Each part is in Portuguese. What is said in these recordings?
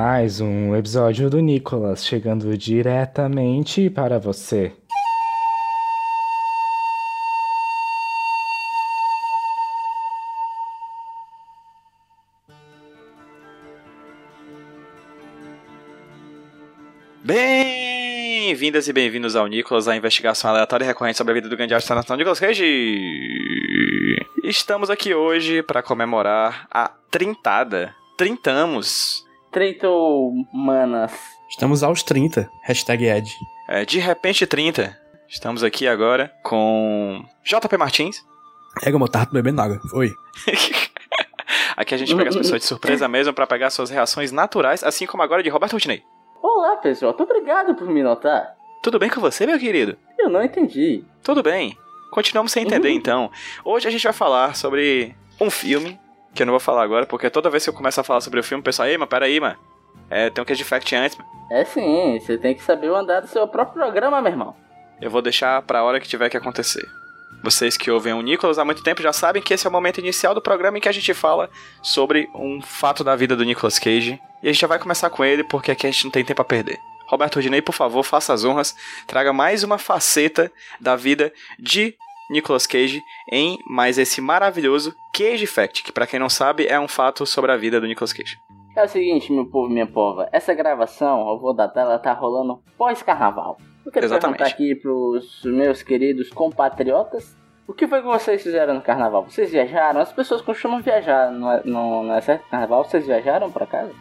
Mais um episódio do Nicolas chegando diretamente para você. Bem-vindas e bem-vindos ao Nicolas, a investigação aleatória e recorrente sobre a vida do grande astronauta nacional Nicolas Cage. Estamos aqui hoje para comemorar a trintada. Trintamos. Trento manas. Estamos aos 30. Hashtag Ed. É, de repente 30. Estamos aqui agora com JP Martins. É eu tava bebendo água. Oi. Aqui a gente pega as pessoas de surpresa mesmo para pegar suas reações naturais, assim como agora de Roberto Rutinei. Olá, pessoal. Muito obrigado por me notar. Tudo bem com você, meu querido? Eu não entendi. Tudo bem. Continuamos sem entender Uhum. então. Hoje a gente vai falar sobre um filme, que eu não vou falar agora, porque toda vez que eu começo a falar sobre o filme, o pessoal, ei, mas peraí, mano. É, tem um que de fact antes, mano. É sim, você tem que saber o andar do seu próprio programa, meu irmão. Eu vou deixar pra hora que tiver que acontecer. Vocês que ouvem o Nicolas há muito tempo já sabem que esse é o momento inicial do programa em que a gente fala sobre um fato da vida do Nicolas Cage. E a gente já vai começar com ele, porque aqui a gente não tem tempo a perder. Roberto Rodinei, por favor, faça as honras, traga mais uma faceta da vida de Nicolas Cage em mais esse maravilhoso Cage Fact, que pra quem não sabe é um fato sobre a vida do Nicolas Cage. É o seguinte, meu povo, minha pova. Essa gravação, eu vou datar, ela tá rolando pós-carnaval. Eu quero Exatamente. perguntar aqui pros meus queridos compatriotas. O que foi que vocês fizeram no carnaval? Vocês viajaram? As pessoas costumam viajar, não é, não, não é certo? Carnaval, vocês viajaram pra casa?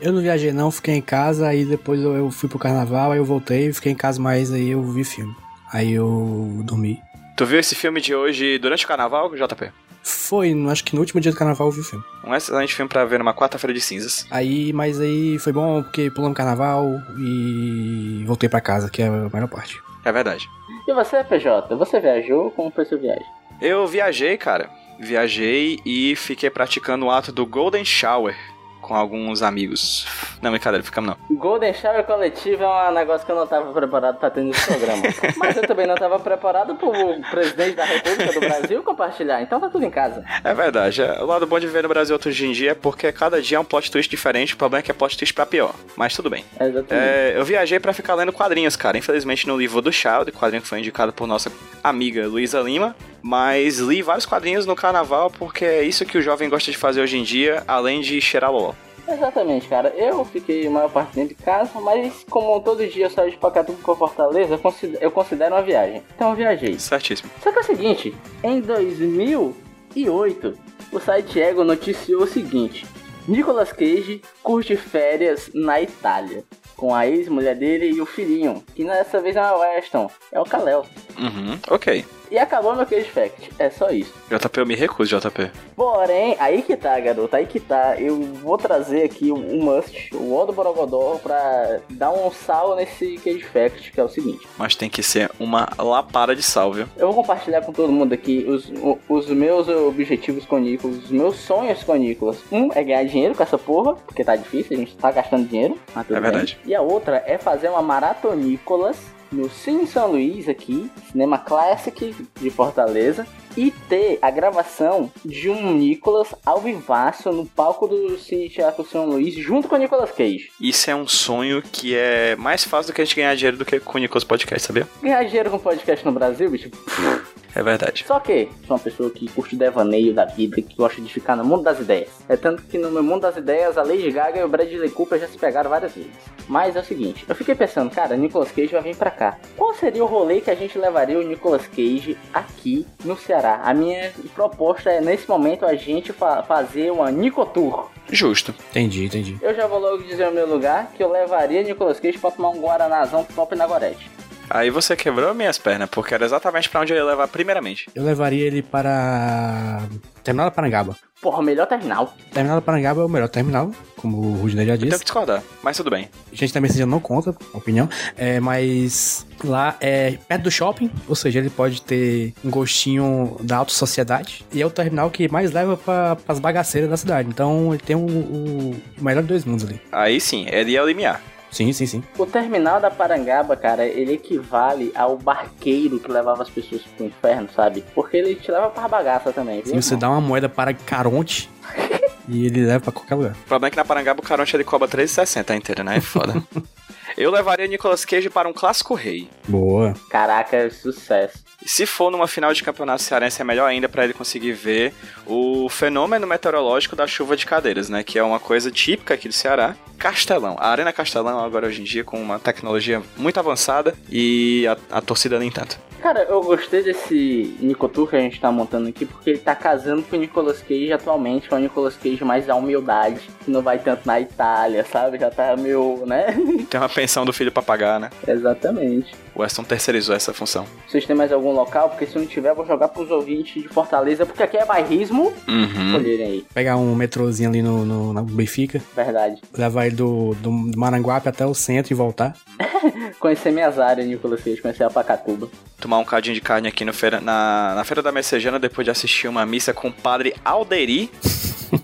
Eu não viajei não, fiquei em casa, aí depois eu, eu fui pro carnaval, aí eu voltei, fiquei em casa mais, aí eu vi filme. Aí eu dormi. Tu viu esse filme de hoje durante o carnaval, JP? Foi, no- acho que no último dia do carnaval eu vi o filme. Um excelente filme pra ver numa quarta-feira de cinzas. Aí, mas aí foi bom porque pulamos carnaval e voltei pra casa, que é a melhor parte. É verdade. E você, PJ? Você viajou? Como foi sua viagem? Eu viajei, cara. Viajei e fiquei praticando o ato do Golden Shower com alguns amigos. Não, brincadeira, ficamos não. Golden Shower coletivo é um negócio que eu não tava preparado pra ter nesse programa. Mas eu também não tava preparado pro presidente da República do Brasil compartilhar, então tá tudo em casa. É verdade. é- O lado bom de viver no Brasil hoje em dia é porque cada dia é um plot twist diferente. O problema é que é plot twist pra pior. Mas tudo bem. É. É, eu viajei pra ficar lendo quadrinhos, cara. Infelizmente no livro do Child, quadrinho que foi indicado por nossa amiga Luísa Lima. Mas li vários quadrinhos no carnaval porque é isso que o jovem gosta de fazer hoje em dia, além de cheirar loló. Exatamente, cara. Eu fiquei a maior parte dentro de casa, mas como todo dia eu saio de Pacatuba pra Fortaleza, eu considero, uma viagem. Então eu viajei. Certíssimo. Só que é o seguinte, em 2008, o site Ego noticiou o seguinte: Nicolas Cage curte férias na Itália, com a ex-mulher dele e o filhinho, que dessa vez não é o Weston, é o Kalel. Uhum, ok. E acabou meu Cage Fact, é só isso. JP, eu me recuso, JP. Porém, aí que tá, garoto, aí que tá. Eu vou trazer aqui um, must, o Odo Borogodó, pra dar um sal nesse Cage Fact, que é o seguinte. Mas tem que ser uma lapada de sal, viu? Eu vou compartilhar com todo mundo aqui os, os meus objetivos com o Nicolas, os meus sonhos com o Nicolas. Um é ganhar dinheiro com essa porra, porque tá difícil, a gente tá gastando dinheiro. É bem. verdade. E a outra é fazer uma maratonícolas no Cine São Luís aqui, Cinema Classic de Fortaleza. E ter a gravação de um Nicolas ao vivaço no palco do Cine Teatro São Luís junto com o Nicolas Cage. Isso é um sonho que é mais fácil do que a gente ganhar dinheiro do que com o Nicolas Podcast, sabia? Ganhar dinheiro com podcast no Brasil, bicho, É verdade. Só que sou uma pessoa que curte o devaneio da vida, que gosta de ficar no mundo das ideias. É tanto que no meu mundo das ideias, a Lady Gaga e o Bradley Cooper já se pegaram várias vezes. Mas é o seguinte, eu fiquei pensando, cara, Nicolas Cage vai vir pra cá. Qual seria o rolê que a gente levaria o Nicolas Cage aqui no Ceará? A minha proposta é, nesse momento, a gente fa- fazer uma Nicotour. Justo. Entendi, entendi. Eu já vou logo dizer o meu lugar, que eu levaria Nicolas Cage pra tomar um Guaranazão top na Gorete. Aí você quebrou minhas pernas, porque era exatamente pra onde eu ia levar primeiramente. Eu levaria ele para. Terminal da Parangaba. Porra, melhor terminal. Terminal da Parangaba é o melhor terminal, como o Rudney já Eu tenho disse. que discordar, mas tudo bem. Gente, também seja não conta, opinião. É, mas lá é perto do shopping, ou seja, ele pode ter um gostinho da alta sociedade. E é o terminal que mais leva para as bagaceiras da cidade. Então ele tem o, o melhor dos dois mundos ali. Aí sim, ele é o limiar. Sim, sim, sim. O terminal da Parangaba, cara, ele equivale ao barqueiro que levava as pessoas pro inferno, sabe? Porque ele te leva pra bagaça também, viu? Se você dá uma moeda para Caronte e ele leva pra qualquer lugar. O problema é que na Parangaba o caronte ele cobra 3,60 inteiro, né? É foda. eu levaria Nicolas Cage para um clássico rei. Boa. Caraca, sucesso. Se for numa final de campeonato cearense, é melhor ainda para ele conseguir ver o fenômeno meteorológico da chuva de cadeiras, né? Que é uma coisa típica aqui do Ceará. Castelão. A Arena Castelão, agora hoje em dia, com uma tecnologia muito avançada e a, a torcida nem tanto. Cara, eu gostei desse Nicotur que a gente tá montando aqui, porque ele tá casando com o Nicolas Cage atualmente, que é o Nicolas Cage mais da humildade, que não vai tanto na Itália, sabe? Já tá meio, né? Tem uma pensão do filho pra pagar, né? Exatamente. O Weston terceirizou essa função. Vocês têm mais algum local? Porque se não tiver, eu vou jogar pros ouvintes de Fortaleza, porque aqui é bairrismo. Uhum. Escolherem aí, Pegar um metrozinho ali no, no, na Benfica, verdade. levar ele do, do Maranguape até o centro e voltar. Conhecer minhas áreas, Nicolas Cage, conhecer a Pacatuba. Tomar um cadinho de carne aqui no feira, na, na Feira da Messejana, depois de assistir uma missa com o padre Alderi.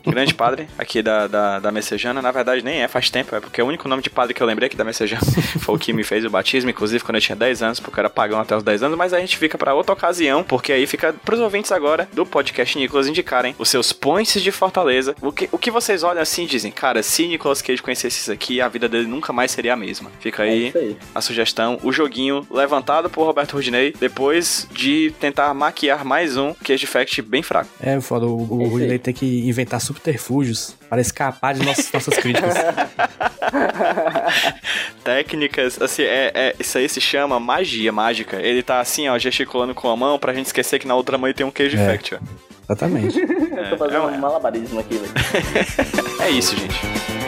Grande padre aqui da, da, da Messejana. Na verdade, nem é, faz tempo, é porque o único nome de padre que eu lembrei aqui da Messejana foi o que me fez o batismo, inclusive quando eu tinha 10 anos, porque eu era pagão até os 10 anos, mas a gente fica pra outra ocasião, porque aí fica pros ouvintes agora do podcast Nicolas indicarem os seus points de Fortaleza. O que, o que vocês olham assim e dizem, cara, se Nicolas Cage conhecesse isso aqui, a vida dele nunca mais seria a mesma. Fica É aí isso aí. a sugestão, o joguinho levantado por Roberto Rudinei, depois de tentar maquiar mais um Cage Fact bem fraco. É, foda, o, o É aí. tem que inventar subterfúgios para escapar de nossas, nossas críticas. Técnicas, assim, é, é- isso aí se chama magia mágica. Ele tá assim, ó, gesticulando com a mão pra gente esquecer que na outra mão ele tem um Cage É. Fact, ó. Exatamente. Eu tô fazendo é, um malabarismo aqui, velho. É isso, gente.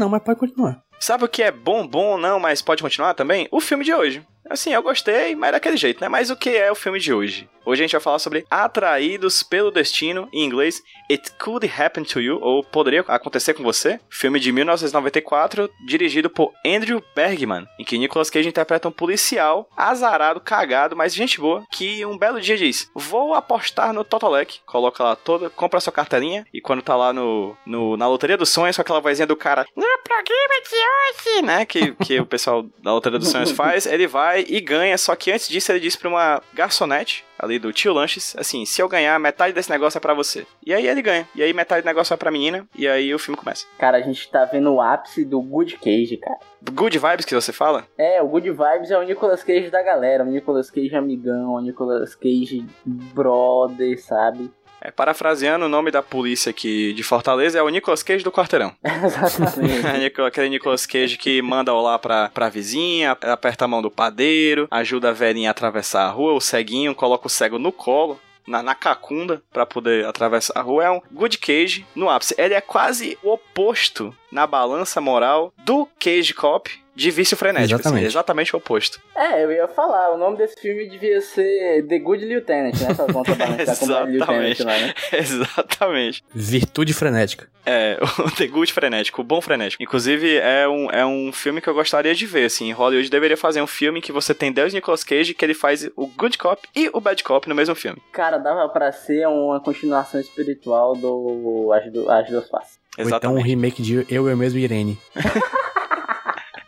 Não, mas pode continuar. Sabe o que é bom, bom não, mas pode continuar também? O filme de hoje. Assim, eu gostei, mas é daquele jeito, né? Mas o que é o filme de hoje? Hoje a gente vai falar sobre Atraídos pelo Destino, em inglês It Could Happen to You, ou Poderia Acontecer com Você, filme de 1994, dirigido por Andrew Bergman, em que Nicolas Cage interpreta um policial azarado, cagado, mas gente boa, que um belo dia diz: Vou apostar no Totolec. Coloca lá toda, compra sua carteirinha, e quando tá lá no, no- na loteria dos sonhos, com aquela vozinha do cara, no programa de hoje, né? Que, que o pessoal da loteria dos sonhos faz, ele vai e ganha, só que antes disso ele diz pra uma garçonete, ali do tio Lanches, assim, se eu ganhar, metade desse negócio é pra você. E aí ele ganha. E aí metade do negócio é pra menina, e aí o filme começa. Cara, a gente tá vendo o ápice do Good Cage, cara. Good vibes que você fala? É, o Good Vibes é o Nicolas Cage da galera, o Nicolas Cage amigão, o Nicolas Cage brother, sabe? É, parafraseando o nome da polícia aqui de Fortaleza, é o Nicolas Cage do quarteirão. Exatamente. É Aquele Nicolas Cage que manda olá pra, pra vizinha, aperta a mão do padeiro, ajuda a velhinha a atravessar a rua, o ceguinho, coloca o cego no colo. Na, na cacunda pra poder atravessar a rua é um Good Cage no ápice. Ele é quase o oposto na balança moral do Cage Cop de vício frenético. assim, Exatamente. exatamente o oposto. é, eu ia falar, o nome desse filme devia ser The Good Lieutenant, né? Contrabalançar com o Bad Lieutenant Exatamente. lá, né? Exatamente. Virtude frenética. É, o The Good Frenético, o Bom Frenético. Inclusive, é um, é um filme que eu gostaria de ver, assim. Hollywood deveria fazer um filme em que você tem Deus Nicolas Cage, que ele faz o Good Cop e o Bad Cop no mesmo filme. Cara, dava pra ser uma continuação espiritual do As, do, As Duas Faces. Ou então um remake de Eu, Eu Mesmo e Irene.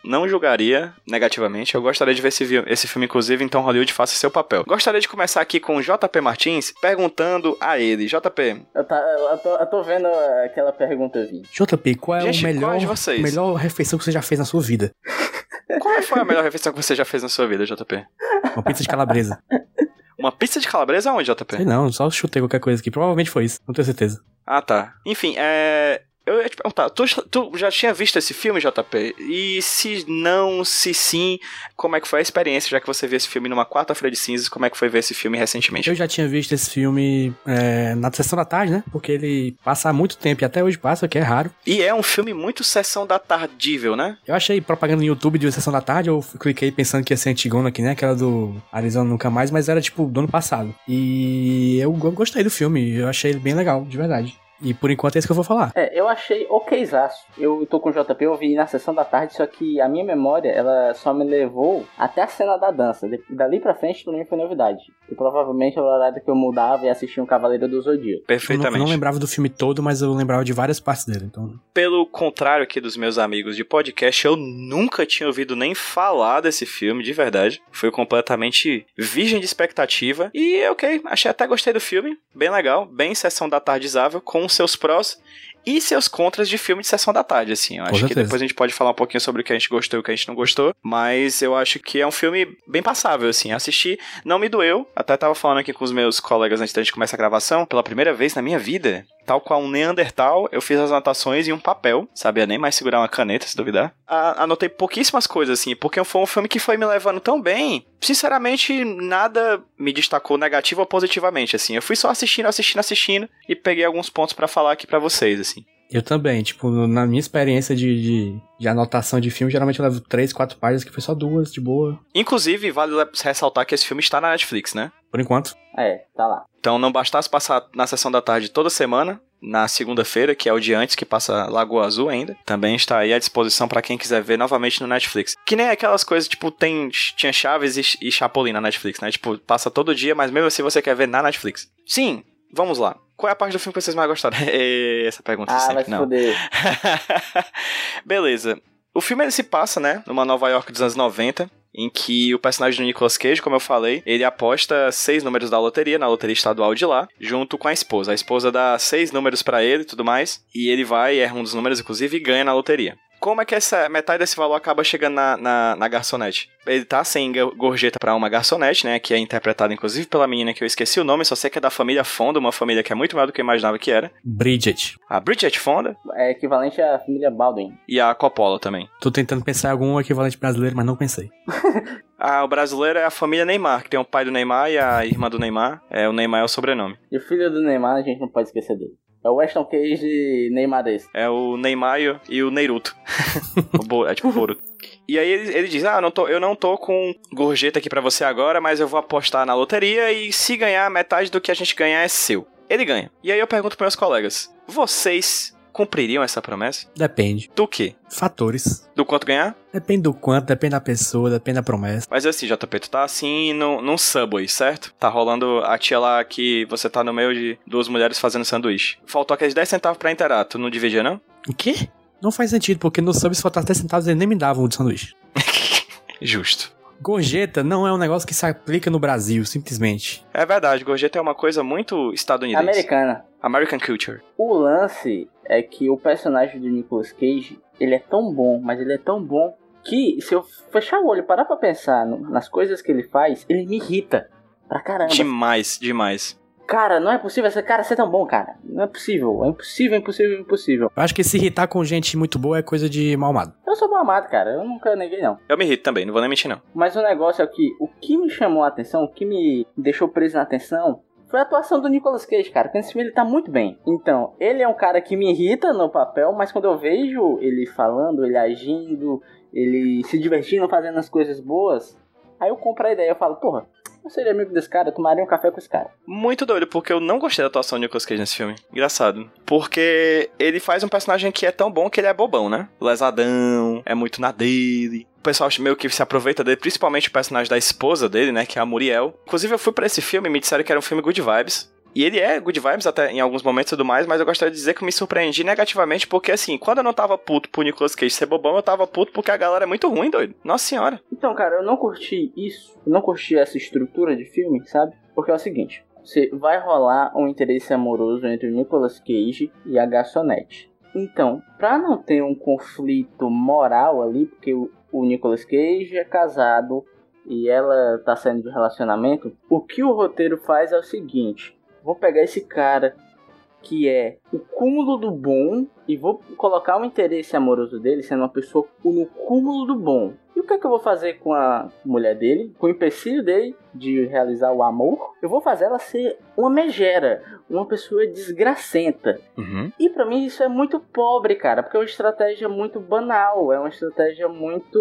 não julgaria negativamente. Eu gostaria de ver esse, esse filme, inclusive, então Hollywood faça seu papel. Gostaria de começar aqui com o JP Martins perguntando a ele. JP, Eu, tá, eu, tô, eu tô vendo aquela pergunta. JP, qual é Gente, o melhor, qual é de vocês? melhor refeição que você já fez na sua vida? qual foi a melhor refeição que você já fez na sua vida, JP? Uma pizza de calabresa. Uma pizza de calabresa aonde, JP? Sei não, só chutei qualquer coisa aqui. Provavelmente foi isso, não tenho certeza. Ah, tá. Enfim, é. Eu ia te perguntar, tu, tu já tinha visto esse filme, JP? E se não, se sim, como é que foi a experiência, já que você viu esse filme numa quarta-feira de cinzas, como é que foi ver esse filme recentemente? Eu já tinha visto esse filme é, na sessão da tarde, né? Porque ele passa há muito tempo e até hoje passa, que é raro. E é um filme muito sessão da tardível, né? Eu achei propaganda no YouTube de sessão da tarde, eu cliquei pensando que ia ser antigona aqui, né? Aquela do Arizona Nunca Mais, mas era tipo do ano passado. E eu, eu gostei do filme, eu achei ele bem legal, de verdade. E por enquanto é isso que eu vou falar. É, eu achei okzaço. Eu tô com o JP, eu vi na sessão da tarde, só que a minha memória, ela só me levou até a cena da dança. De- Dali pra frente, pra mim foi novidade. E provavelmente era o horário que eu mudava e assistia um Cavaleiro do Zodíaco. Eu não, eu Perfeitamente. não lembrava do filme todo, mas eu lembrava de várias partes dele, então... Pelo contrário aqui dos meus amigos de podcast, eu nunca tinha ouvido nem falar desse filme, de verdade. Fui completamente virgem de expectativa. E ok, achei até gostei do filme. Bem legal, bem sessão da tardezável, com seus prós e seus contras de filme de sessão da tarde, assim. Eu Com acho que depois a gente pode falar um pouquinho sobre o que a gente gostou e o que a gente não gostou. Mas eu acho que é um filme bem passável, assim. Assisti, não me doeu. Até tava falando aqui com os meus colegas antes da gente começar a gravação. Pela primeira vez na minha vida, tal qual um Neandertal, eu fiz as anotações em um papel. Sabia nem mais segurar uma caneta, se duvidar. A- anotei pouquíssimas coisas, assim, porque foi um filme que foi me levando tão bem. Sinceramente, nada me destacou negativo ou positivamente, assim. Eu fui só assistindo, assistindo, assistindo e peguei alguns pontos pra falar aqui pra vocês, assim. Eu também, tipo, na minha experiência de, de, de anotação de filme, geralmente eu levo três, quatro páginas, que foi só duas, de boa, Inclusive, vale ressaltar que esse filme está na Netflix, né? Por enquanto. É, tá lá. Então não bastasse passar na sessão da tarde toda semana, na segunda-feira, que é o dia antes que passa Lagoa Azul ainda, também está aí à disposição para quem quiser ver novamente no Netflix. Que nem aquelas coisas, tipo, tem tinha Chaves e, e Chapolin na Netflix, né? Tipo, passa todo dia, mas mesmo assim você quer ver na Netflix. Sim, vamos lá. Qual é a parte do filme que vocês mais gostaram? Essa pergunta Ah, vai sempre se não. fuder. Beleza. O filme ele se passa, né, numa Nova York dos anos 90, em que o personagem do Nicolas Cage, como eu falei, ele aposta seis números da loteria, na loteria estadual de lá, junto com a esposa. A esposa dá seis números pra ele e tudo mais, e ele vai, erra um dos números, inclusive, e ganha na loteria. Como é que essa metade desse valor acaba chegando na, na, na garçonete? Ele tá sem go- gorjeta pra uma garçonete, né? Que é interpretada inclusive pela menina que eu esqueci o nome, só sei que é da família Fonda, uma família que é muito maior do que eu imaginava que era. Bridget. A Bridget Fonda É equivalente à família Baldwin. e a Coppola também. Tô tentando pensar em algum equivalente brasileiro, mas não pensei. Ah, o brasileiro é a família Neymar, que tem o pai do Neymar e a irmã do Neymar. É, o Neymar é o sobrenome. E o filho do Neymar, a gente não pode esquecer dele. É o Weston Cage Neymaresco. É o Neymar e o- Neiruto. o é tipo Boruto. E aí ele, ele diz: Ah, não tô, eu não tô com gorjeta aqui pra você agora, mas eu vou apostar na loteria e se ganhar, metade do que a gente ganhar é seu. Ele ganha. E aí eu pergunto pros meus colegas: Vocês cumpririam essa promessa? Depende. Do quê? Fatores. Do quanto ganhar? Depende do quanto, depende da pessoa, depende da promessa. Mas assim, JP, tu tá assim no, num Subway, certo? Tá rolando a tia lá que você tá no meio de duas mulheres fazendo sanduíche. Faltou aqueles 10 centavos pra inteirar, tu não dividia não? O quê? Não faz sentido, porque no sub, se faltasse 10 centavos, eles nem me davam o de sanduíche. Justo. Gorjeta não é um negócio que se aplica no Brasil, simplesmente. É verdade, gorjeta é uma coisa muito estadunidense. Americana. American culture. O lance é que o personagem do Nicolas Cage, ele é tão bom, mas ele é tão bom que se eu fechar o olho e parar pra pensar no- nas coisas que ele faz, ele me irrita. Pra caramba. Demais, demais. Cara, não é possível esse cara ser tão bom, cara. Não é possível. É impossível, impossível, impossível. Eu acho que se irritar com gente muito boa é coisa de mal amado. Eu sou bom amado, cara. Eu nunca neguei, não. Eu me irrito também, não vou nem mentir não. Mas o negócio é que o que me chamou a atenção, o que me deixou preso na atenção, foi a atuação do Nicolas Cage, cara. Porque esse filme ele tá muito bem. Então, ele é um cara que me irrita no papel, mas quando eu vejo ele falando, ele agindo, ele se divertindo, fazendo as coisas boas, aí eu compro a ideia. Eu falo, porra, eu seria amigo desse cara, eu tomaria um café com esse cara. Muito doido, porque eu não gostei da atuação do Nicolas Cage nesse filme. Engraçado. Porque ele faz um personagem que é tão bom que ele é bobão, né? Lesadão, é muito na dele. O pessoal meio que se aproveita dele, principalmente o personagem da esposa dele, né? Que é a Muriel. Inclusive, eu fui pra esse filme e me disseram que era um filme good vibes. E ele é good vibes até em alguns momentos e tudo mais, mas eu gostaria de dizer que me surpreendi negativamente, porque assim, quando eu não tava puto pro Nicolas Cage ser bobão, eu tava puto porque a galera é muito ruim, doido. Nossa senhora. Então, cara, eu não curti isso, eu não curti essa estrutura de filme, sabe? Porque é o seguinte, você vai rolar um interesse amoroso entre o Nicolas Cage e a garçonete. Então, pra não ter um conflito moral ali, porque o, o Nicolas Cage é casado e ela tá saindo de relacionamento, o que o roteiro faz é o seguinte: vou pegar esse cara que é o cúmulo do bom e vou colocar o interesse amoroso dele sendo uma pessoa no cúmulo do bom. E o que é que eu vou fazer com a mulher dele, com o empecilho dele de realizar o amor? Eu vou fazer ela ser uma megera, uma pessoa desgracenta. Uhum. E pra mim isso é muito pobre, cara, porque é uma estratégia muito banal, é uma estratégia muito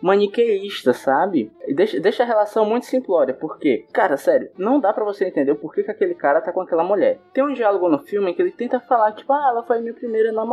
maniqueísta, sabe? Deixa, deixa a relação muito simplória, porque, cara, sério, não dá pra você entender o porquê que aquele cara tá com aquela mulher. Tem um diálogo no filme em que ele tenta falar, tipo, ah, ela foi minha primeira namorada.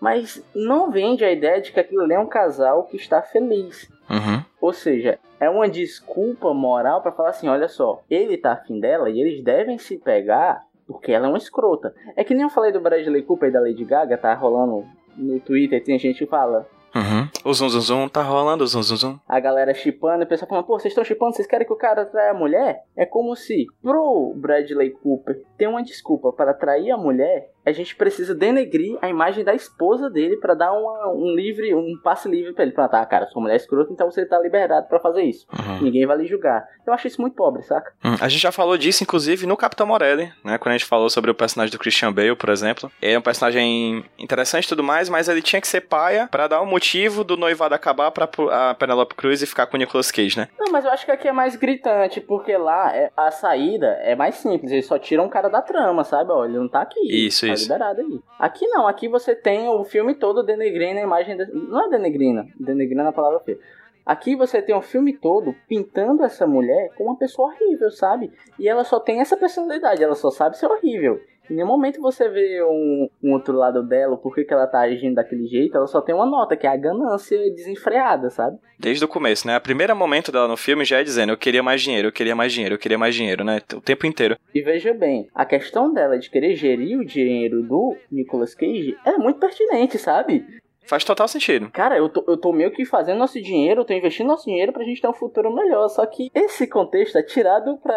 Mas não vende a ideia de que aquilo ali é um casal que está feliz. Uhum. Ou seja, é uma desculpa moral pra falar assim, olha só, ele tá afim dela e eles devem se pegar porque ela é uma escrota. É que nem eu falei do Bradley Cooper e da Lady Gaga, tá rolando no Twitter, tem gente que fala, Uhum. O zum zum zum tá rolando, o zum zum zum. a galera chipando, e o pessoal falando, pô, vocês estão chipando, vocês querem que o cara traia a mulher? É como se, pro Bradley Cooper ter uma desculpa para trair a mulher, a gente precisa denegrir a imagem da esposa dele para dar uma- um livre, um passe livre pra ele. Falar, tá, cara, sua mulher é escrota, então você tá liberado pra fazer isso. Uhum. Ninguém vai lhe julgar. Eu acho isso muito pobre, saca? Hum, A gente já falou disso, inclusive, no Capitão Morelli, né? Quando a gente falou sobre o personagem do Christian Bale, por exemplo. Ele é um personagem interessante e tudo mais, mas ele tinha que ser paia pra dar o motivo do noivado acabar pra a Penelope Cruz e ficar com o Nicolas Cage, né? Não, mas eu acho que aqui é mais gritante, porque lá é- a saída é mais simples. Eles só tiram o cara da trama, sabe? Ó, ele não tá aqui. Isso, tá isso. liberado aí. Aqui não, aqui você tem o filme todo denegrindo a imagem. de- Não é denegrina, denegrindo é a palavra feia. Aqui você tem o filme todo pintando essa mulher como uma pessoa horrível, sabe? E ela só tem essa personalidade, ela só sabe ser horrível. Em nenhum momento você vê um, um outro lado dela, por que que ela tá agindo daquele jeito, ela só tem uma nota, que é a ganância desenfreada, sabe? Desde o começo, né? O primeiro momento dela no filme já é dizendo: eu queria mais dinheiro, eu queria mais dinheiro, eu queria mais dinheiro, né? O tempo inteiro. E veja bem, a questão dela de querer gerir o dinheiro do Nicolas Cage é muito pertinente, sabe? Faz total sentido. Cara, eu tô, eu tô meio que fazendo nosso dinheiro, eu tô investindo nosso dinheiro pra gente ter um futuro melhor. Só que esse contexto é tirado pra,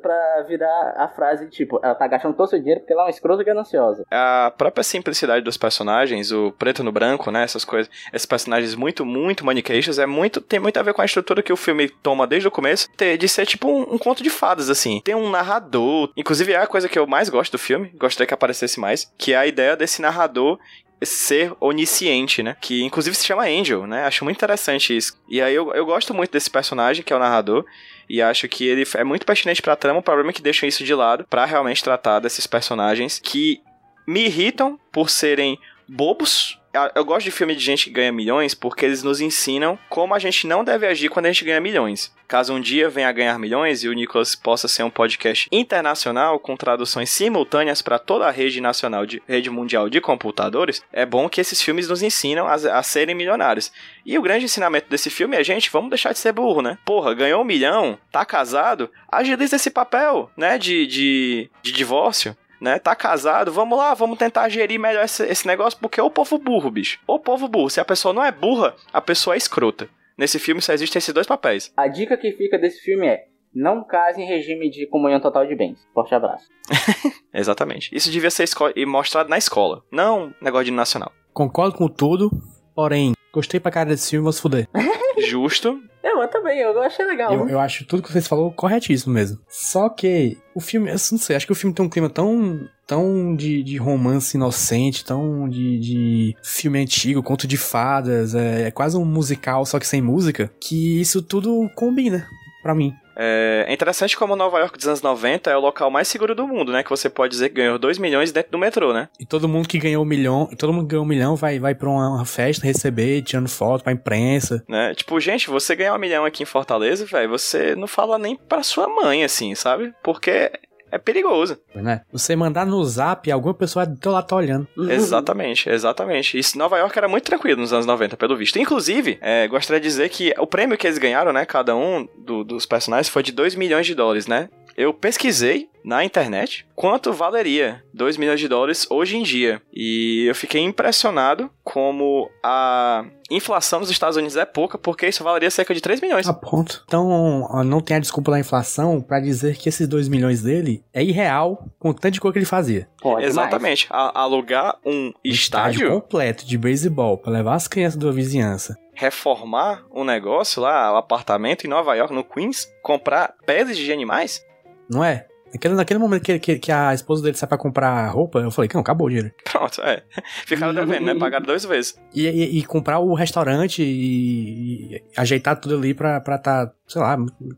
pra virar a frase tipo, ela tá gastando todo o seu dinheiro porque ela é uma escrota gananciosa. A própria simplicidade dos personagens, o preto no branco, né? Essas coisas, esses personagens muito, muito maniqueístas, é muito, tem muito a ver com a estrutura que o filme toma desde o começo, de ser tipo um, um conto de fadas, assim. Tem um narrador, inclusive é a coisa que eu mais gosto do filme, gostaria que aparecesse mais, que é a ideia desse narrador ser onisciente, né? Que inclusive se chama Angel, né? Acho muito interessante isso. E aí eu, eu gosto muito desse personagem, que é o narrador, e acho que ele é muito pertinente pra trama. O problema é que deixam isso de lado pra realmente tratar desses personagens que me irritam por serem bobos. Eu- Eu gosto de filme de gente que ganha milhões porque eles nos ensinam como a gente não deve agir quando a gente ganha milhões. Caso um dia venha a ganhar milhões e o Nicolas possa ser um podcast internacional com traduções simultâneas para toda a rede nacional, de, rede mundial de computadores, é bom que esses filmes nos ensinam a, a serem milionários. E o grande ensinamento desse filme é, gente, vamos deixar de ser burro, né? Porra, ganhou um milhão, tá casado, agiliza esse papel, né, de, de, de divórcio né? Tá casado, vamos lá, vamos tentar gerir melhor esse, esse negócio, porque é o povo burro, bicho. O povo burro. Se a pessoa não é burra, a pessoa é escrota. Nesse filme só existem esses dois papéis. A dica que fica desse filme é: não case em regime de comunhão total de bens. Forte abraço. Exatamente. Isso devia ser mostrado na escola, não negócio de nacional. Concordo com tudo, porém, gostei pra cara desse filme, vou se fuder. Justo. Eu, eu também, eu achei legal. Eu, eu acho tudo que vocês falou corretíssimo mesmo. Só que o filme, eu não sei, acho que o filme tem um clima tão, tão de, de romance inocente, tão de, de filme antigo, conto de fadas, é, é quase um musical, só que sem música, que isso tudo combina pra mim. É é interessante como Nova York dos anos 90 é o local mais seguro do mundo, né? Que você pode dizer que ganhou 2 milhões dentro do metrô, né? E todo mundo que ganhou um milhão, todo mundo que ganhou um milhão vai, vai pra uma, uma festa receber, tirando foto pra imprensa. né? Tipo, gente, você ganhar um milhão aqui em Fortaleza, velho, você não fala nem pra sua mãe, assim, sabe? Porque é perigoso. Né? Você mandar no zap, alguma pessoa do teu lado tá olhando. Exatamente, exatamente. Isso, Nova York era muito tranquilo nos anos 90, pelo visto. Inclusive, é, gostaria de dizer que o prêmio que eles ganharam, né, cada um do- dos personagens, foi de 2 milhões de dólares, né? Eu pesquisei na internet quanto valeria 2 milhões de dólares hoje em dia. E eu fiquei impressionado como a inflação nos Estados Unidos é pouca, porque isso valeria cerca de 3 milhões. A ponto. Então, não tem a desculpa da inflação pra dizer que esses 2 milhões dele é irreal com o tanto de coisa que ele fazia. Pode Exatamente. A- alugar um Um estádio, completo de beisebol pra levar as crianças da vizinhança. reformar um negócio lá, um apartamento em Nova York, no Queens, comprar peles de animais, Não é? Naquele, naquele momento que, que, que a esposa dele sai pra comprar roupa, eu falei não, acabou o dinheiro. pronto, é. Ficaram devendo, né? Pagaram duas vezes. E, e- e comprar o restaurante e, e ajeitar tudo ali pra, pra tá, sei lá,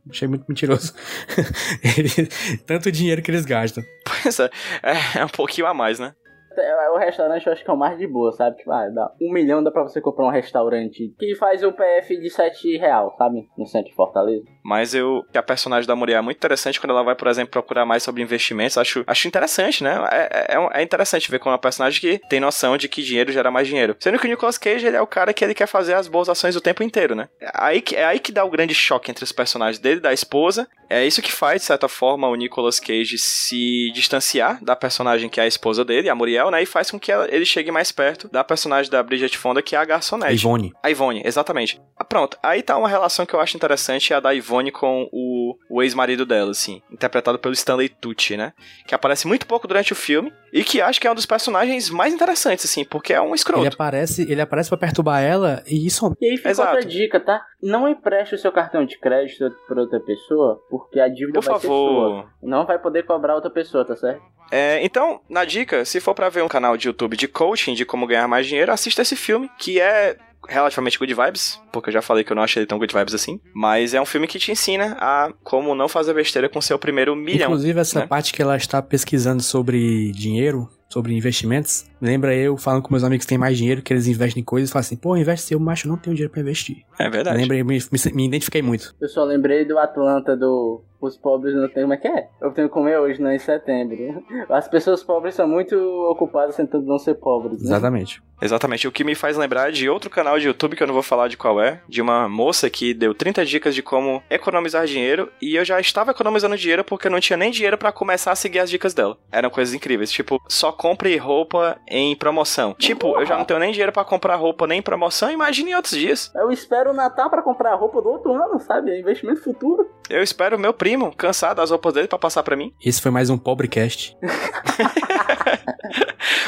achei muito mentiroso. Tanto dinheiro que eles gastam. Pois é, é, é um pouquinho a mais, né? É, O restaurante eu acho que é o mais de boa, sabe? Tipo, ah, dá um milhão dá pra você comprar um restaurante que faz o PF de 7 real, sabe? No centro de Fortaleza. Mas eu. que A personagem da mulher é muito interessante quando ela vai, por exemplo, procurar mais sobre investimentos. Acho, acho interessante, né? É, é, é interessante ver como é uma personagem que tem noção de que dinheiro gera mais dinheiro. Sendo que o Nicolas Cage ele é o cara que ele quer fazer as boas ações o tempo inteiro, né? É aí que, é aí que dá o grande choque entre os personagens dele e da esposa. É isso que faz, de certa forma, o Nicolas Cage se distanciar da personagem que é a esposa dele, a Muriel, né? E faz com que ela- ele chegue mais perto da personagem da Bridget Fonda, que é a garçonete. Ivone. A Ivone, exatamente. Ah, pronto, aí tá uma relação que eu acho interessante, é a da Ivone com o, o ex-marido dela, assim, interpretado pelo Stanley Tucci, né? Que aparece muito pouco durante o filme e que acho que é um dos personagens mais interessantes, assim, porque é um Ele escroto. aparece, ele aparece pra perturbar ela e isso E aí fica Exato. outra dica, tá? Não empreste o seu cartão de crédito pra outra pessoa, porque a dívida Por vai ser sua. favor. Não vai poder cobrar outra pessoa, tá certo? É, então, na dica, se for pra ver um canal de YouTube de coaching, de como ganhar mais dinheiro, assista esse filme, que é relativamente good vibes, porque eu já falei que eu não achei ele tão good vibes assim, mas é um filme que te ensina a como não fazer besteira com seu primeiro milhão. Inclusive, essa né? parte que ela está pesquisando sobre dinheiro, sobre investimentos, lembra eu falando com meus amigos que têm mais dinheiro, que eles investem em coisas, e falam assim, pô, investe eu, macho, eu não tenho dinheiro pra investir. É verdade. Lembrei, me, me, me identifiquei muito. Eu só lembrei do Atlanta do Os pobres não têm. Como é que é? Eu tenho que comer hoje, não em setembro. As pessoas pobres são muito ocupadas tentando não ser pobres. Né? Exatamente. Exatamente. O que me faz lembrar de outro canal de YouTube que eu não vou falar de qual é, de uma moça que deu 30 dicas de como economizar dinheiro e eu já estava economizando dinheiro porque eu não tinha nem dinheiro pra começar a seguir as dicas dela. Eram coisas incríveis, tipo, só compre roupa em promoção. Tipo, eu já não tenho nem dinheiro pra comprar roupa nem em promoção, imagine em outros dias. Eu espero o Natal pra comprar a roupa do outro ano, sabe? É investimento futuro. Eu espero o meu primo cansar das roupas dele pra passar pra mim. Esse foi mais um Pobrecast.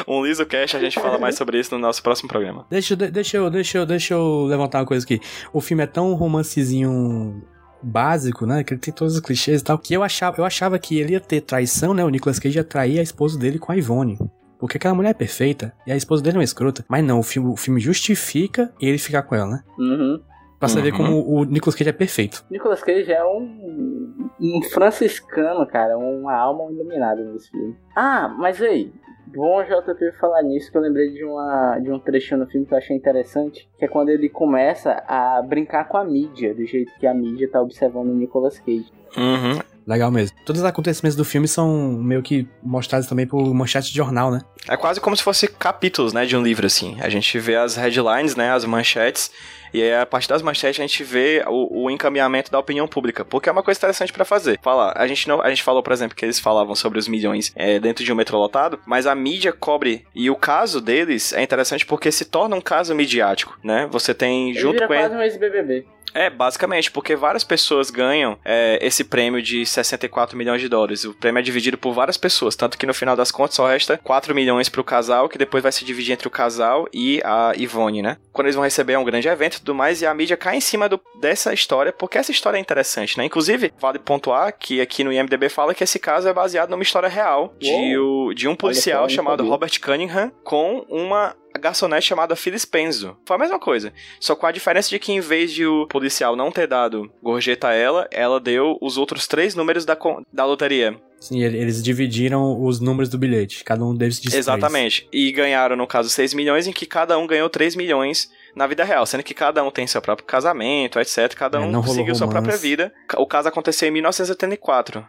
Um liso cash, a gente fala mais sobre isso no nosso próximo programa. Deixa, eu- deixa, eu, deixa, eu, deixa eu levantar uma coisa aqui. O filme é tão romancezinho básico, né? Que ele tem todos os clichês e tal. Que eu achava, eu achava que ele ia ter traição, né? O Nicolas Cage ia trair a esposa dele com a Ivone. Porque aquela mulher é perfeita e a esposa dele é uma escrota. Mas não, o filme, o filme justifica ele ficar com ela, né? Uhum. Pra você ver Uhum. como o Nicolas Cage é perfeito. Nicolas Cage é um, um franciscano, cara, uma alma iluminada nesse filme. Ah, mas aí, bom JP falar nisso que eu lembrei de, uma, de um trechinho no filme que eu achei interessante, que é quando ele começa a brincar com a mídia, do jeito que a mídia tá observando o Nicolas Cage. Uhum. Legal mesmo. Todos os acontecimentos do filme são meio que mostrados também por manchete de jornal, né? É quase como se fosse capítulos, né, de um livro, assim. A gente vê as headlines, né, as manchetes, e aí a partir das manchetes a gente vê o, o encaminhamento da opinião pública, porque é uma coisa interessante pra fazer. Falar, a gente não, a gente falou, por exemplo, que eles falavam sobre os milhões é, dentro de um metrô lotado, mas a mídia cobre, e o caso deles é interessante porque se torna um caso midiático, né? Você tem Ele junto vira com ele... quase um ex-BBB. É, basicamente, porque várias pessoas ganham é, esse prêmio de 64 milhões de dólares. O prêmio é dividido por várias pessoas, tanto que no final das contas só resta 4 milhões pro casal, que depois vai se dividir entre o casal e a Ivone, né? Quando eles vão receber é um grande evento e tudo mais, e a mídia cai em cima do- dessa história, porque essa história é interessante, né? Inclusive, vale pontuar que aqui no IMDB fala que esse caso é baseado numa história real de, o- de um policial chamado. Robert Cunningham com uma garçonete chamada Phyllis Penzo. Foi a mesma coisa. Só com a diferença de que em vez de o policial não ter dado gorjeta a ela, ela deu os outros três números da, da loteria. Sim, ele- eles dividiram os números do bilhete. Cada um deles três. Exatamente. E ganharam, no caso, 6 milhões, em que cada um ganhou 3 milhões na vida real. Sendo que cada um tem seu próprio casamento, etc. Cada É, um seguiu sua romance. própria vida. O caso aconteceu em 1984.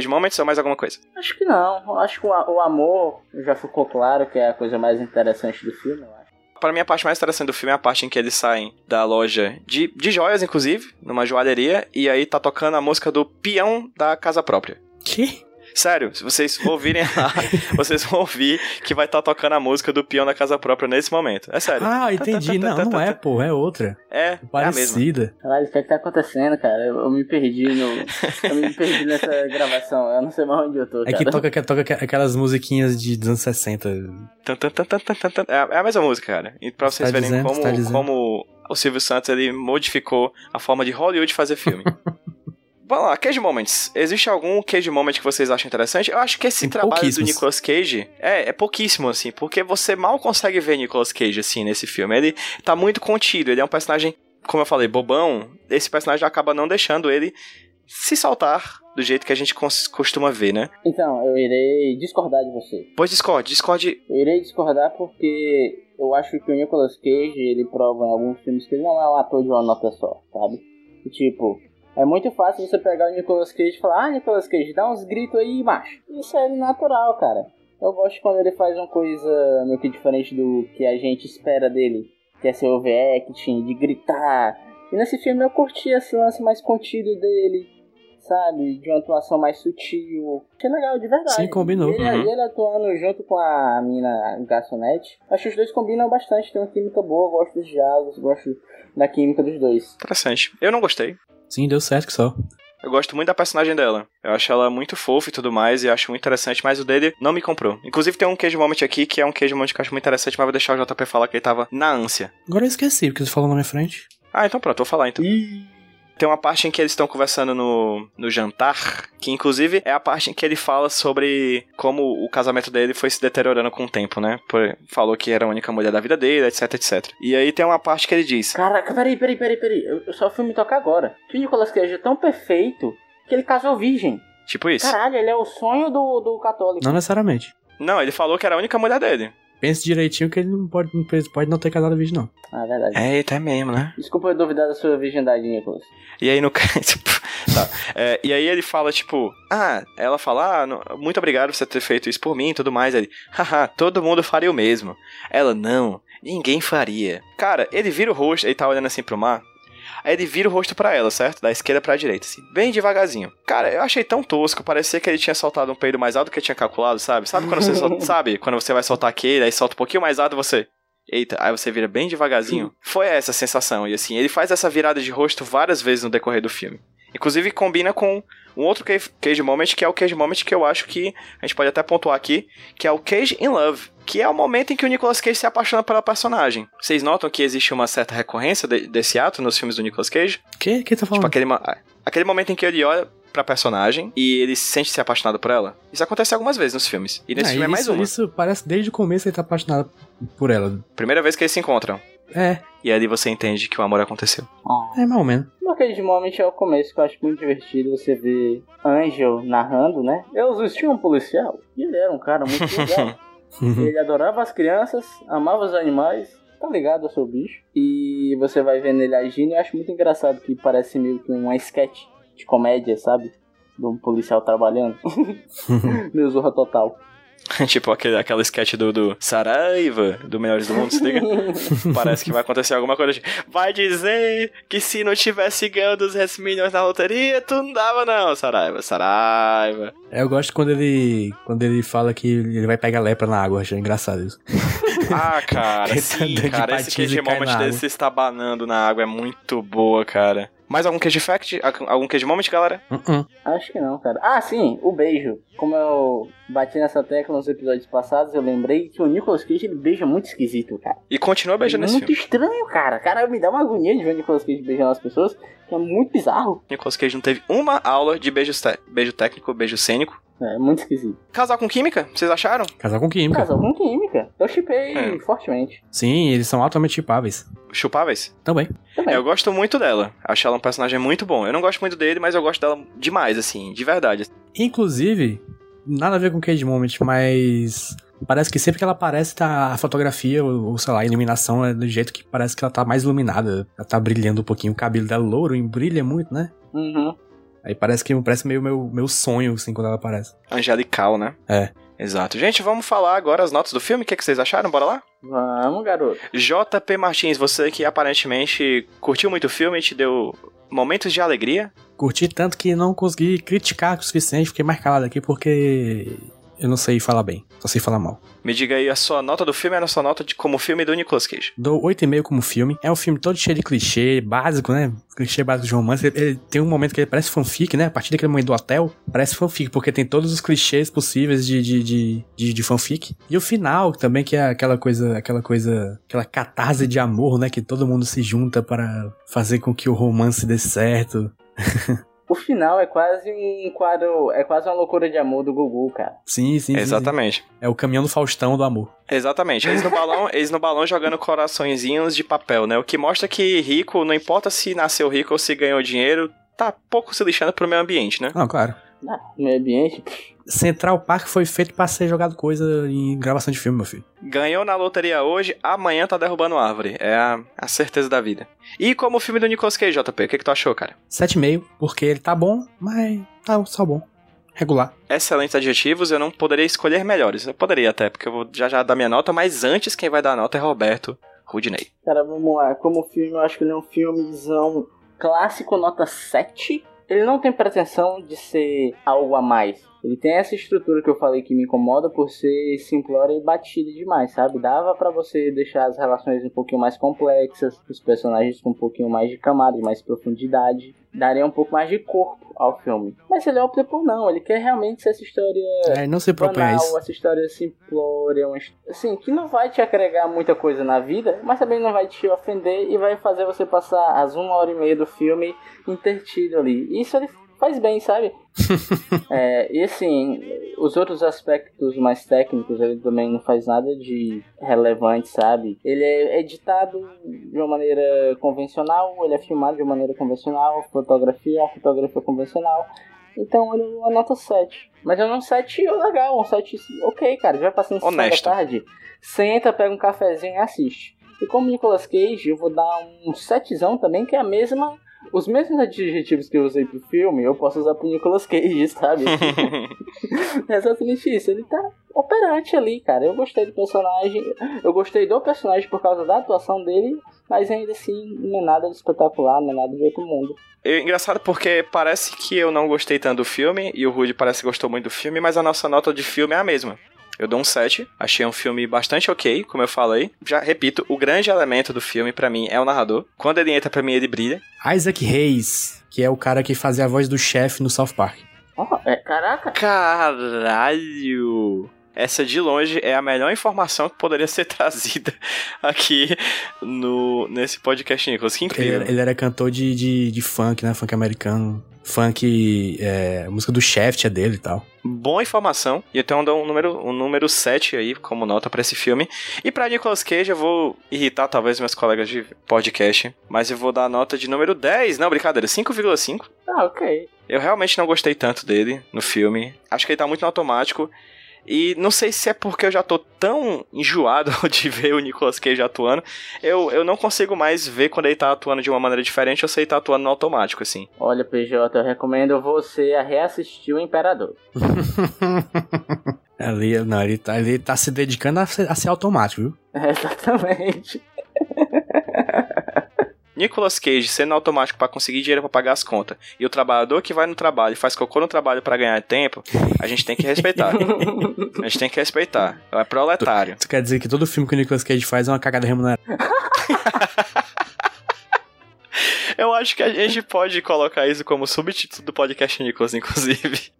De momento ou mais alguma coisa? Acho que não. Acho que o, o amor já ficou claro que é a coisa mais interessante do filme, eu acho. Para mim, a parte mais interessante do filme é a parte em que eles saem da loja de, de joias, inclusive, numa joalheria, e aí tá tocando a música do peão da casa própria. Que? Sério, se vocês ouvirem lá, vocês vão ouvir que vai estar tocando a música do peão da casa própria nesse momento. É sério. Ah, entendi. Não, não é, pô, é outra. É, é a mesma. Parecida. Caralho, o que é que tá acontecendo, cara? Eu, eu me perdi no. Eu me perdi nessa gravação. Eu não sei mais onde eu tô. É cara. que toca, que toca aquelas musiquinhas de dos anos 60. Tan, tan, tan, tan, tan, tan, tan. É a- é a mesma música, cara. E pra vocês Tá verem dizendo, como, tá como o Silvio Santos ele modificou a forma de Hollywood fazer filme. Vamos lá, Cage Moments. Existe algum Cage Moment que vocês acham interessante? Eu acho que esse Tem trabalho do. Nicolas Cage é, é pouquíssimo, assim, porque você mal consegue ver Nicolas Cage, assim, nesse filme. Ele tá muito contido, ele é um personagem, como eu falei, bobão. Esse personagem acaba não deixando ele se soltar do jeito que a gente costuma ver, né? Então, eu irei discordar de você. Pois Discord, Discord Eu irei discordar porque eu acho que o Nicolas Cage, ele prova em alguns filmes que ele não é um ator de uma nota só, sabe? Tipo, é muito fácil você pegar o Nicolas Cage e falar, ah, Nicolas Cage, dá uns gritos aí, macho. Isso é natural, cara. Eu gosto quando ele faz uma coisa meio que diferente do que a gente espera dele, que é ser overacting, de gritar. E nesse filme eu curti esse lance mais contido dele, sabe? De uma atuação mais sutil. Achei legal, de verdade. Sim, combinou. E ele, Uhum. ele atuando junto com a mina garçonete. Acho que os dois combinam bastante, tem uma química boa, gosto dos diálogos, gosto da química dos dois. interessante. Eu não gostei. Sim, deu certo que só. Eu gosto muito da personagem dela. Eu acho ela muito fofa e tudo mais, e acho muito interessante, mas o dele não me comprou. Inclusive tem um queijo moment aqui, que é um queijo moment que eu acho muito interessante, mas vou deixar o JP falar que ele tava na ânsia. Agora eu esqueci, porque você falou na minha frente. Ah, então pronto, vou falar então. Tem uma parte em que eles estão conversando no, no jantar, que inclusive é a parte em que ele fala sobre como o casamento dele foi se deteriorando com o tempo, né? Por- falou que era a única mulher da vida dele, etc, etc. E aí tem uma parte que ele diz: Caraca, peraí, peraí, peraí, peraí. Eu, eu só fui me tocar agora. Que o Nicolas Cage é tão perfeito que ele casou virgem. Tipo isso. Caralho, ele é o sonho do, do católico. Não necessariamente. Não, ele falou que era a única mulher dele. Pense direitinho que ele não pode, não pode não ter casado virgem, não. Ah, é verdade. É mesmo, né? Desculpa eu duvidar da sua virgindade, Nicolas. E aí no ca- tipo, tá. É, e aí ele fala, tipo, ah, ela fala, ah, não- muito obrigado por você ter feito isso por mim e tudo mais. Ele, haha, todo mundo faria o mesmo. Ela, não, ninguém faria. Cara, ele vira o rosto, ele tá olhando assim pro mar. Aí ele vira o rosto pra ela, certo? Da esquerda pra direita, assim, bem devagarzinho. Cara, eu achei tão tosco, parecia que ele tinha soltado um peido mais alto do que tinha calculado, sabe? Sabe quando você sol- sabe quando você vai soltar aquele, aí solta um pouquinho mais alto e você Eita, aí você vira bem devagarzinho. Foi essa a sensação. E assim, ele faz essa virada de rosto várias vezes no decorrer do filme. Inclusive combina com um outro Cage Moment, que é o Cage Moment que eu acho que a gente pode até pontuar aqui, que é o Cage in Love, que é o momento em que o Nicolas Cage se apaixona pela personagem. Vocês notam que existe uma certa recorrência de- desse ato nos filmes do Nicolas Cage? Que? Que tá falando? Tipo, aquele, aquele momento em que ele olha pra personagem e ele se sente se apaixonado por ela. Isso acontece algumas vezes nos filmes. E nesse Ah, filme é mais uma. Isso parece desde o começo ele tá apaixonado por ela. Primeira vez que eles se encontram. É, E ali você entende que o amor aconteceu. Ah. é mais ou menos. No Cage Moment é o começo que eu acho muito divertido você ver Angel narrando, né? Eu existia um policial e ele era um cara muito legal. ele adorava as crianças, amava os animais, tá ligado ao seu bicho. E você vai vendo ele agindo e eu acho muito engraçado que parece meio que uma sketch de comédia, sabe? De um policial trabalhando. Meu zorra total. tipo aquele, aquela sketch do, do Saraiva, do Melhores do Mundo, se liga? Parece que vai acontecer alguma coisa. tipo, Vai dizer que se não tivesse ganho 200 milhões na loteria, tu não dava não, Saraiva. Saraiva. É, eu gosto quando ele quando ele fala que ele vai pegar lepra na água, achei engraçado isso. Ah, cara, sim, tá de cara. Esse água. desse está banando na água é muito boa, cara. Mais algum queijo fact? Algum queijo moment, galera? Uh-uh. Acho que não, cara. Ah, sim, o beijo. Como eu bati nessa tecla nos episódios passados, eu lembrei que o Nicolas Cage ele beija muito esquisito, cara. E continua beijando esse muito filme. estranho, cara. Cara, me dá uma agonia de ver o Nicolas Cage beijando as pessoas, que é muito bizarro. Nicolas Cage não teve uma aula de beijo, te- beijo técnico, beijo cênico. É muito esquisito. Casal com química? Vocês acharam? Casal com química. Casal com química. Eu chipei É. fortemente. Sim, eles são altamente chipáveis. Chupáveis? Também. Também. Eu gosto muito dela. Acho ela um personagem muito bom. Eu não gosto muito dele, mas eu gosto dela demais, assim, de verdade. Inclusive, nada a ver com Cage Moment, mas parece que sempre que ela aparece, tá a fotografia, ou, ou, sei lá, a iluminação é do jeito que parece que ela tá mais iluminada. Ela tá brilhando um pouquinho. O cabelo dela louro e brilha muito, né? Uhum. Aí parece que parece meio meu, meu sonho, assim, quando ela aparece. Angelical, né? É. Exato. Gente, vamos falar agora as notas do filme. O que, é que vocês acharam? Bora lá? Vamos, garoto. JP Martins, você que aparentemente curtiu muito o filme, te deu momentos de alegria. Curti tanto que não consegui criticar o suficiente, fiquei mais calado aqui porque eu não sei falar bem, só sei falar mal. Me diga aí a sua nota do filme e a sua nota de como filme do Nicolas Cage. Dou 8,5 como filme. É um filme todo cheio de clichê, básico, né? Clichê básico de romance. Ele, ele tem um momento que ele parece fanfic, né? A partir daquele momento do hotel, parece fanfic, porque tem todos os clichês possíveis de, de, de, de, de fanfic. E o final também, que é aquela coisa, aquela coisa, aquela catarse de amor, né? Que todo mundo se junta para fazer com que o romance dê certo. O final é quase um quadro. É quase uma loucura de amor do Gugu, cara. Sim, sim, sim. Exatamente. sim. É o caminhão do Faustão do amor. Exatamente. Eles no balão, eles no balão jogando coraçõezinhos de papel, né? O que mostra que rico, não importa se nasceu rico ou se ganhou dinheiro, tá pouco se lixando pro meio ambiente, né? Não, claro. Ah, meio ambiente. Central Park foi feito pra ser jogado coisa em gravação de filme, meu filho. Ganhou na loteria hoje, amanhã tá derrubando árvore. É a, a certeza da vida. E como o filme do Nicolas Cage, JP, o que, que tu achou, cara? 7,5, porque ele tá bom, mas tá só bom. Regular. Excelentes adjetivos, eu não poderia escolher melhores. Eu poderia até, porque eu vou já já dar minha nota, mas antes quem vai dar a nota é Roberto Rudney. Cara, vamos lá. Como filme, eu acho que ele é um filmezão clássico, nota 7. Ele não tem pretensão de ser algo a mais. Ele tem essa estrutura que eu falei que me incomoda por ser simplória e batida demais, sabe? Dava pra você deixar as relações um pouquinho mais complexas, os personagens com um pouquinho mais de camada, mais profundidade. Daria um pouco mais de corpo ao filme. Mas ele opta por não, ele quer realmente ser essa história É, não se propõe banal, isso. essa história simplória, uma assim, que não vai te agregar muita coisa na vida, mas também não vai te ofender e vai fazer você passar as uma hora e meia do filme intertido ali. Isso ele faz bem, sabe? É, e assim, os outros aspectos mais técnicos ele também não faz nada de relevante, sabe? Ele é editado de uma maneira convencional, ele é filmado de uma maneira convencional, fotografia fotografia convencional. Então ele é uma nota 7. Mas é um 7 legal, um 7 ok, cara. Já passando sessão da Honesto. tarde, senta, pega um cafezinho e assiste. E como Nicolas Cage, eu vou dar um 7 também, que é a mesma. Os mesmos adjetivos que eu usei pro filme, eu posso usar pro Nicolas Cage, sabe? é exatamente isso. Ele tá operante ali, cara. Eu gostei do personagem. Eu gostei do personagem por causa da atuação dele, mas ainda assim não é nada de espetacular, não é nada de outro mundo. É engraçado porque parece que eu não gostei tanto do filme, e o Rudy parece que gostou muito do filme, mas a nossa nota de filme é a mesma. Eu dou um 7, achei um filme bastante ok, como eu falei. Já repito, o grande elemento do filme pra mim é o narrador. Quando ele entra pra mim, ele brilha. Isaac Hayes, que é o cara que fazia a voz do chefe no South Park. Ó, é, caraca, Caralho! Essa de longe é a melhor informação que poderia ser trazida aqui no nesse podcast, Nicolas. Que Ele, incrível. ele era cantor de, de, de funk, né? Funk americano. Funk, é, a música do Shaft é dele e tal. Boa informação. E então eu dou um número, um número 7 aí como nota pra esse filme. E pra Nicolas Cage eu vou irritar talvez meus colegas de podcast, mas eu vou dar a nota de número 10. Não, brincadeira, 5,5. ah, ok. Eu realmente não gostei tanto dele no filme. Acho que ele tá muito no automático. E não sei se é porque eu já tô tão enjoado de ver o Nicolas Cage atuando. Eu, eu não consigo mais ver quando ele tá atuando de uma maneira diferente ou se ele tá atuando no automático, assim. Olha, PJ, eu recomendo você a reassistir o Imperador. Ali, não, ele tá, ele tá se dedicando a ser, a ser automático, viu? Exatamente. Nicolas Cage sendo automático pra conseguir dinheiro pra pagar as contas e o trabalhador que vai no trabalho e faz cocô no trabalho pra ganhar tempo, a gente tem que respeitar. a gente tem que respeitar. É proletário. Isso quer dizer que todo filme que o Nicolas Cage faz é uma cagada remunerada. Eu acho que a gente pode colocar isso como subtítulo do podcast Nicolas, inclusive.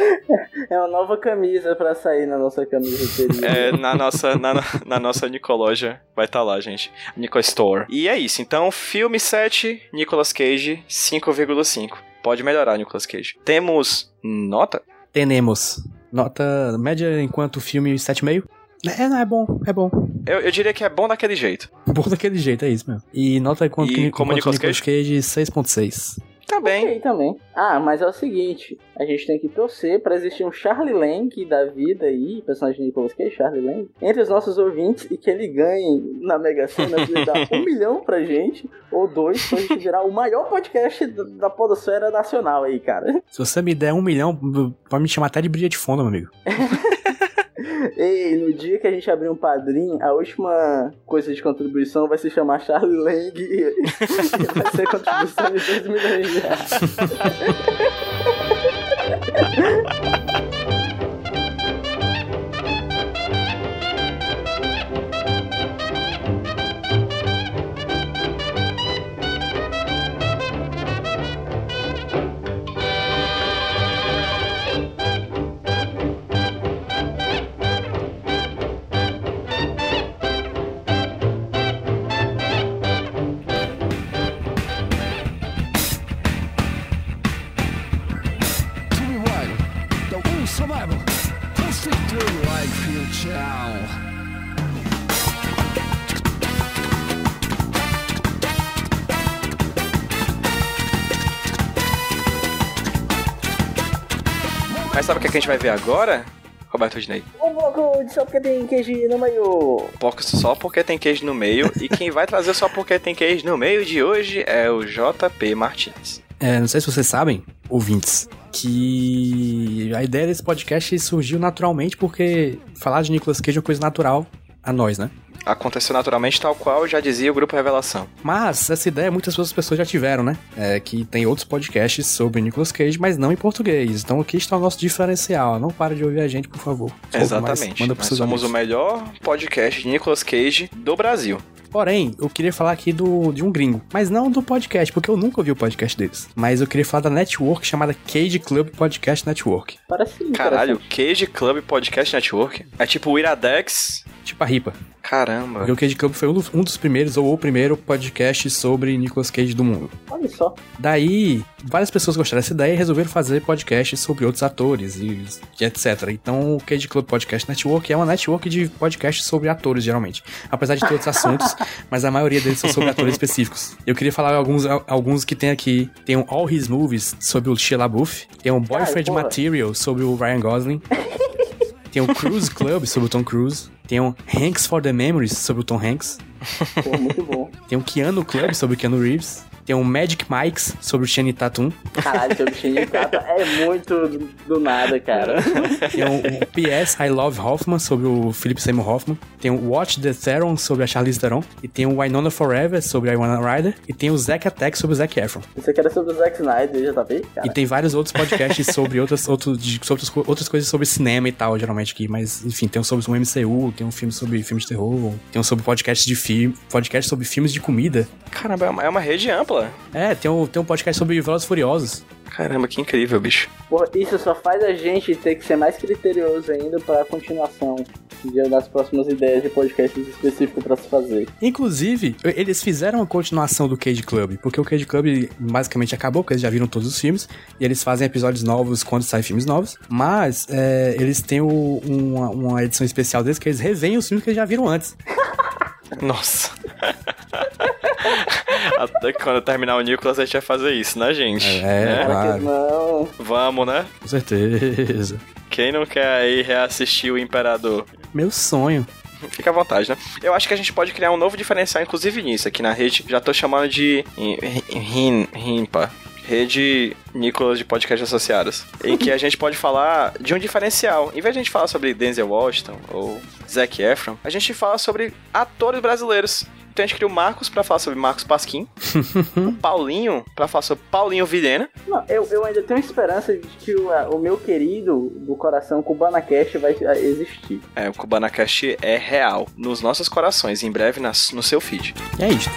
É uma nova camisa pra sair na nossa camiseteria. É, na nossa, na, na nossa Nicoloja vai estar lá, gente. Nico Store. E é isso. Então, filme 7, Nicolas Cage, 5,5. Pode melhorar, Nicolas Cage. Temos nota? Tenemos. Nota média enquanto filme 7,5. É, não, é bom, é bom. Eu, eu diria que é bom daquele jeito. Bom daquele jeito, é isso mesmo. E nota enquanto, E como Nicolas Nicolas Cage, 6.6. Tá bem. Ok, também. Ah, mas é o seguinte, a gente tem que torcer pra existir um Charlie Lang da vida aí, personagem de Nicolas Cage, Charlie Lang, entre os nossos ouvintes e que ele ganhe na Mega Sena de dar um milhão pra gente, ou dois, pra gente virar o maior podcast da da podosfera nacional aí, cara. Se você me der um milhão, pode me chamar até de brilha de fundo, meu amigo. Ei, no dia que a gente abrir um padrinho, a última coisa de contribuição vai se chamar Charlie Lang e vai ser contribuição de 2 milhões de reais. Mas sabe o que, é que a gente vai ver agora? Roberto Dinei. Um bloco de só porque tem queijo no meio. Pouco só porque tem queijo no meio. e quem vai trazer só porque tem queijo no meio de hoje é o JP Martins. É, não sei se vocês sabem, ouvintes, que a ideia desse podcast surgiu naturalmente porque falar de Nicolas Cage é uma coisa natural a nós, né? Aconteceu naturalmente, tal qual já dizia o grupo Revelação. Mas essa ideia muitas outras pessoas já tiveram, né? É, que tem outros podcasts sobre Nicolas Cage, mas não em português. Então aqui está o nosso diferencial. Não para de ouvir a gente, por favor. Exatamente. manda Nós somos amigos. o melhor podcast de Nicolas Cage do Brasil. Porém, eu queria falar aqui do, de um gringo, mas não do podcast, porque eu nunca ouvi o podcast deles. Mas eu queria falar da network chamada Cage Club Podcast Network. Parece Caralho. Cage Club Podcast Network. É tipo o Iradex. Tipo a Ripa. Caramba. Porque o Cage Club foi um dos, um dos primeiros, ou o primeiro podcast sobre Nicolas Cage do mundo. Olha só. Daí, várias pessoas gostaram dessa ideia e resolveram fazer podcasts sobre outros atores e, e etc. Então, o Cage Club Podcast Network é uma network de podcasts sobre atores, geralmente. Apesar de ter outros assuntos, mas a maioria deles são sobre atores específicos. Eu queria falar alguns, alguns que tem aqui. Tem um All His Movies sobre o Shia LaBeouf. Tem um Boyfriend porra. Material sobre o Ryan Gosling. Tem um Cruise Club sobre o Tom Cruise. Tem um Hanks for the Memories sobre o Tom Hanks. Pô, muito bom. Tem um Keanu Club sobre o Keanu Reeves. Tem um Magic Mikes sobre o Channing Tatum. Caralho, seu bichinho de capa é muito do, nada, cara. Tem um, um PS I Love Hoffman sobre o Philip Seymour Hoffman. Tem um Watch the Theron sobre a Charlize Theron. E tem um Winona Forever sobre a Winona Ryder. E tem o Zack Attack sobre o Zac Efron. Isso aqui era sobre o Zack Snyder, já tá cara. E tem vários outros podcasts sobre outras, outros, de, sobre outras coisas sobre cinema e tal, geralmente aqui. Mas, enfim, tem um sobre o MCU, tem um filme sobre filmes de terror, tem um sobre podcast de filme, podcast sobre filmes de comida. Caramba, é uma, é uma rede ampla. É, tem um, tem um podcast sobre Velozes Furiosos. Caramba, que incrível, bicho. Porra, isso só faz a gente ter que ser mais criterioso ainda pra continuação de- das próximas ideias de podcasts específicos pra se fazer. Inclusive, eles fizeram a continuação do Cage Club, porque o Cage Club basicamente acabou, porque eles já viram todos os filmes, e eles fazem episódios novos quando saem filmes novos, mas é, eles têm o- uma, uma edição especial deles que eles revêem os filmes que eles já viram antes. Nossa. Até que quando terminar o Nicolas a gente vai fazer isso, né, gente? É, Né? Claro. que não. Vamos, né? Com certeza. Quem não quer aí reassistir o Imperador? Meu sonho. Fica à vontade, né? Eu acho que a gente pode criar um novo diferencial, inclusive nisso, aqui na rede. Já tô chamando de Rim- Rimpa. Rede Nicolas de Podcast Associados. Em que a gente pode falar de um diferencial. Em vez de a gente falar sobre Denzel Washington ou Zac Efron, a gente fala sobre atores brasileiros. Então a gente cria o Marcos pra falar sobre Marcos Pasquim, o Paulinho pra falar sobre Paulinho Vilhena, Não, eu, eu ainda tenho esperança de que o, o meu querido do coração Cubana Cash vai existir. É, o CubanaCast é real nos nossos corações, em breve nas- no seu feed. E é isso.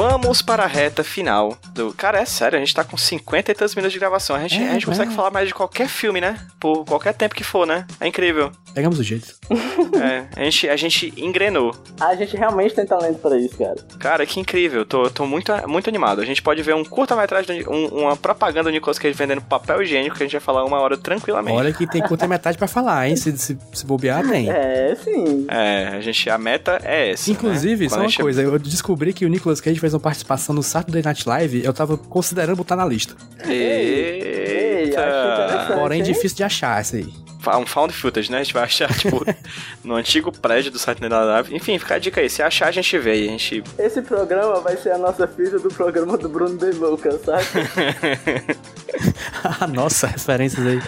Vamos para a reta final do. Cara, é sério, a gente tá com 50 e tantos minutos de gravação. A gente, é, a gente consegue né? falar mais de qualquer filme, né? Por qualquer tempo que for, né? É incrível. Pegamos o jeito. É, a gente, a gente engrenou. A gente realmente tem talento para isso, cara. Cara, que incrível. Tô, tô muito, muito animado. A gente pode ver um curta-metragem, um, uma propaganda do Nicolas Cage vendendo papel higiênico que a gente vai falar uma hora tranquilamente. Olha que tem curta-metragem pra falar, hein? Se, se, se, bobear, tem. É, sim. É, a gente, a meta é essa. Né? Inclusive, né? só uma coisa. Eu descobri que o Nicolas Cage vai fez uma participação no Saturday Night Live, eu tava considerando botar na lista. Eita! interessante. Porém, hein? difícil de achar essa aí. Um found footage, né? A gente vai achar, tipo, no antigo prédio do Saturday Night Live. Enfim, fica a dica aí. Se achar, a gente vê. aí. A gente Esse programa vai ser a nossa fita do programa do Bruno De Luca, sabe? Ah, Nossa, referências aí.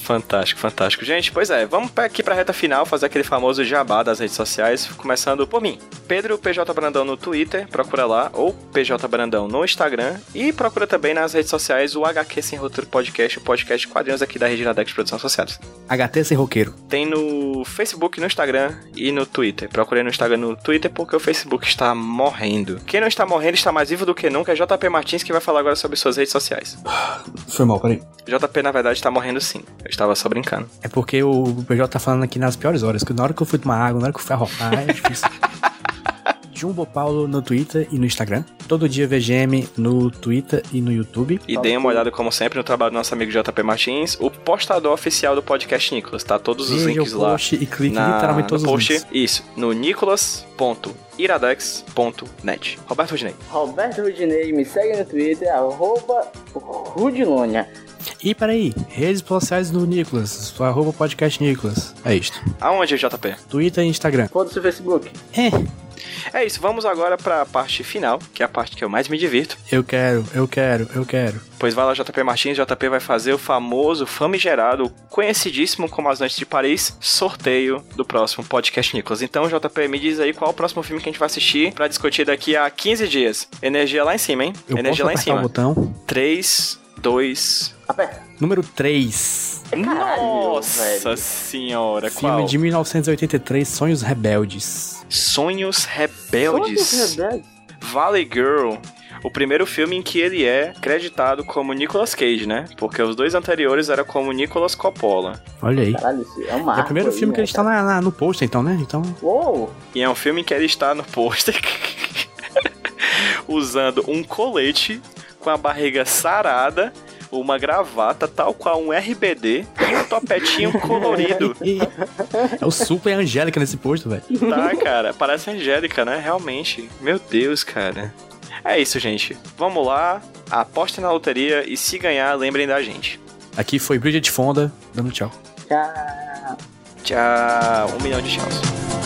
Fantástico, fantástico. Gente, pois é, vamos aqui pra reta final fazer aquele famoso jabá das redes sociais, começando por mim. Pedro PJ Brandão no Twitter, procura lá, ou PJ Brandão no Instagram, e procura também nas redes sociais o HQ Sem Roteiro Podcast, o podcast de quadrinhos aqui da Regina Dex Produção Associados. HT sem roqueiro. Tem no Facebook, no Instagram e no Twitter. Procurei no Instagram e no Twitter porque o Facebook está morrendo. Quem não está morrendo está mais vivo do que nunca é JP Martins que vai falar agora sobre suas redes sociais. Foi mal, peraí. JP, na verdade, está morrendo sim. Eu estava só brincando. É porque o PJ tá falando aqui nas piores horas, que na hora que eu fui tomar água, na hora que eu fui arrotar, é difícil. Jumbo Paulo no Twitter e no Instagram. Todo dia VGM no Twitter e no YouTube. E deem uma olhada, como sempre, no trabalho do nosso amigo JP Martins, o postador oficial do podcast Nicolas, tá? Todos os Veja links o lá. post e clique na- literalmente todos no os post. links. Isso, no nicolas.iradex.net. Roberto Rudinei. Roberto Rudinei, me segue no Twitter, arroba Rudilonia. E peraí, redes sociais do Nicolas, arroba podcast Nicolas. É isto. Aonde, JP? Twitter e Instagram. Foda-se o Facebook. É, É isso, vamos agora pra parte final, que é a parte que eu mais me divirto. eu quero, eu quero, eu quero. Pois vai lá, JP Martins, JP vai fazer o famoso, famigerado, conhecidíssimo como As Noites de Paris, sorteio do próximo podcast Nicolas. Então, JP, me diz aí qual é o próximo filme que a gente vai assistir pra discutir daqui a 15 dias. Energia lá em cima, hein? Eu Energia posso lá em apertar o cima. botão. 3, 2, Aperta. Número 3. Caralho, Nossa velho. senhora, Filme qual? de 1983, Sonhos Rebeldes. Sonhos Rebeldes. Todos rebeldes. Valley Girl. O primeiro filme em que ele é creditado como Nicolas Cage, né? Porque os dois anteriores eram como Nicolas Coppola. Olha aí. Caralho, é um É o primeiro aí, filme que né, ele está na, na- no pôster, então, né? Então, Uou! E é um filme em que ele está no pôster usando um colete com a barriga sarada, uma gravata tal qual um RBD e um topetinho colorido. é o Super Angélica nesse pôster, velho. Tá, cara? Parece Angélica, né? Realmente. Meu Deus, cara. É isso, gente. Vamos lá, aposta na loteria e se ganhar, lembrem da gente. Aqui foi Bridget Fonda, dando tchau. Tchau. Tchau. Um milhão de chances.